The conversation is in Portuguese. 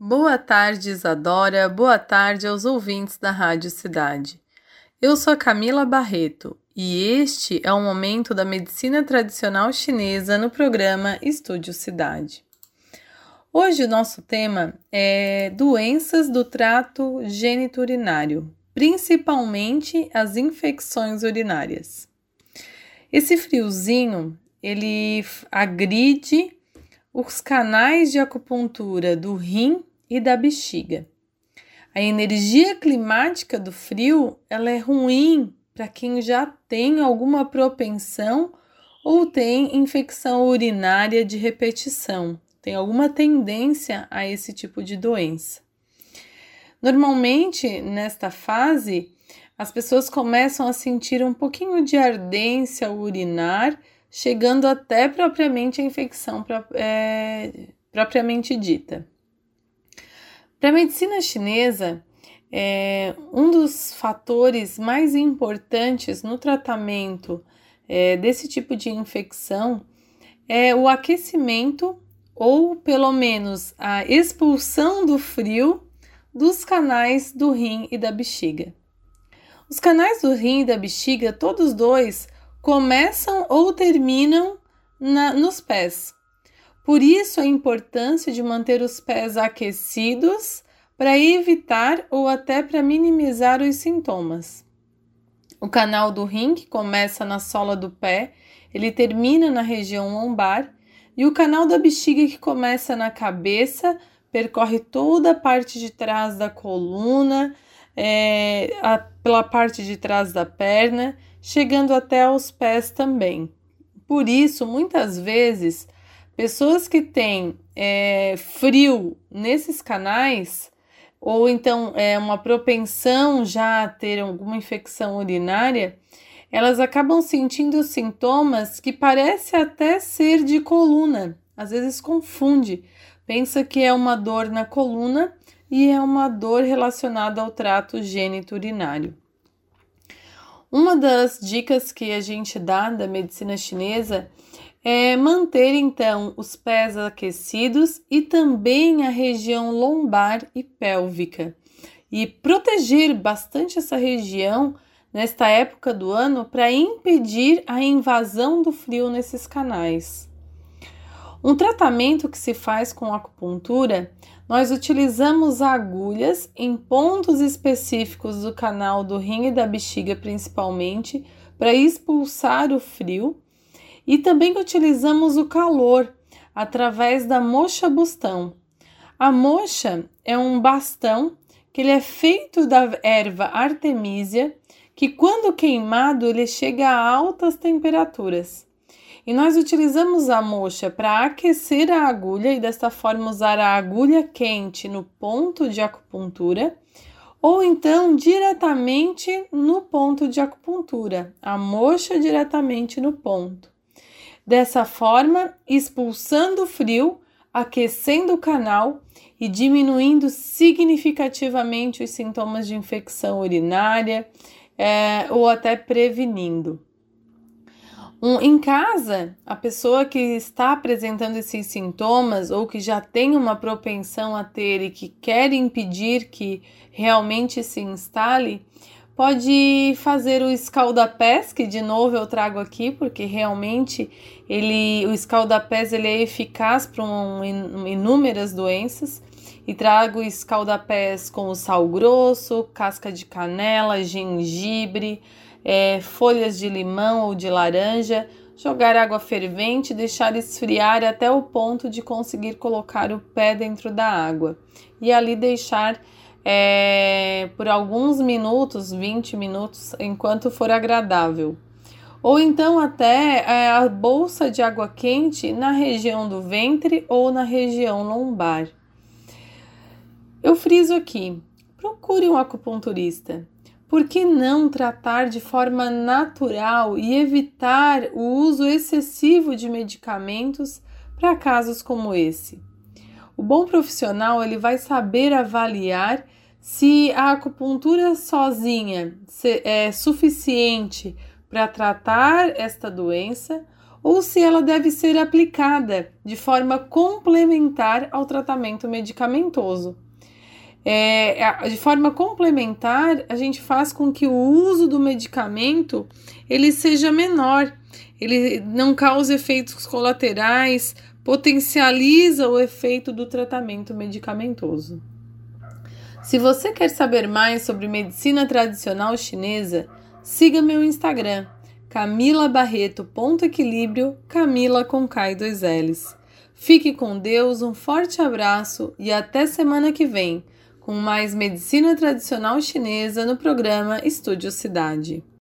Boa tarde, Isadora. Boa tarde aos ouvintes da Rádio Cidade. Eu sou Camila Barreto e este é o momento da medicina tradicional chinesa no programa Estúdio Cidade. Hoje o nosso tema é doenças do trato geniturinário, principalmente as infecções urinárias. Esse friozinho, ele agride os canais de acupuntura do rim e da bexiga. A energia climática do frio ela é ruim para quem já tem alguma propensão ou tem infecção urinária de repetição, tem alguma tendência a esse tipo de doença. Normalmente, nesta fase, as pessoas começam a sentir um pouquinho de ardência urinar, chegando até propriamente a infecção é, propriamente dita. Para a medicina chinesa, é, um dos fatores mais importantes no tratamento é, desse tipo de infecção é o aquecimento ou pelo menos a expulsão do frio dos canais do rim e da bexiga. Os canais do rim e da bexiga, todos dois, começam ou terminam na, nos pés. Por isso a importância de manter os pés aquecidos para evitar ou até para minimizar os sintomas. O canal do rim, que começa na sola do pé, ele termina na região lombar, e o canal da bexiga, que começa na cabeça, percorre toda a parte de trás da coluna, é, a, pela parte de trás da perna, chegando até aos pés também. Por isso, muitas vezes, Pessoas que têm é, frio nesses canais, ou então é, uma propensão já a ter alguma infecção urinária, elas acabam sentindo sintomas que parece até ser de coluna. Às vezes confunde, pensa que é uma dor na coluna e é uma dor relacionada ao trato geniturinário. Uma das dicas que a gente dá da medicina chinesa é manter então os pés aquecidos e também a região lombar e pélvica e proteger bastante essa região nesta época do ano para impedir a invasão do frio nesses canais. Um tratamento que se faz com acupuntura, nós utilizamos agulhas em pontos específicos do canal do rim e da bexiga, principalmente, para expulsar o frio e também utilizamos o calor através da mocha bustão. A mocha é um bastão que ele é feito da erva artemisia, que quando queimado ele chega a altas temperaturas. E nós utilizamos a mocha para aquecer a agulha e desta forma usar a agulha quente no ponto de acupuntura ou então diretamente no ponto de acupuntura, a mocha diretamente no ponto. Dessa forma, expulsando o frio, aquecendo o canal e diminuindo significativamente os sintomas de infecção urinária é, ou até prevenindo. Um, em casa, a pessoa que está apresentando esses sintomas ou que já tem uma propensão a ter e que quer impedir que realmente se instale, Pode fazer o escaldapés, que de novo eu trago aqui, porque realmente ele, o escaldapés ele é eficaz para um, inúmeras doenças. E trago escaldapés com sal grosso, casca de canela, gengibre, é, folhas de limão ou de laranja, jogar água fervente deixar esfriar até o ponto de conseguir colocar o pé dentro da água. E ali deixar é, por alguns minutos, 20 minutos, enquanto for agradável. Ou então até é, a bolsa de água quente na região do ventre ou na região lombar. Eu friso aqui: procure um acupunturista. Por que não tratar de forma natural e evitar o uso excessivo de medicamentos para casos como esse? O bom profissional ele vai saber avaliar se a acupuntura sozinha é suficiente para tratar esta doença ou se ela deve ser aplicada de forma complementar ao tratamento medicamentoso. É, de forma complementar, a gente faz com que o uso do medicamento ele seja menor, ele não cause efeitos colaterais, potencializa o efeito do tratamento medicamentoso. Se você quer saber mais sobre medicina tradicional chinesa, siga meu Instagram, camilabarreto.equilíbrio, Camila com K dois L's. Fique com Deus, um forte abraço e até semana que vem com mais medicina tradicional chinesa no programa Estúdio Cidade.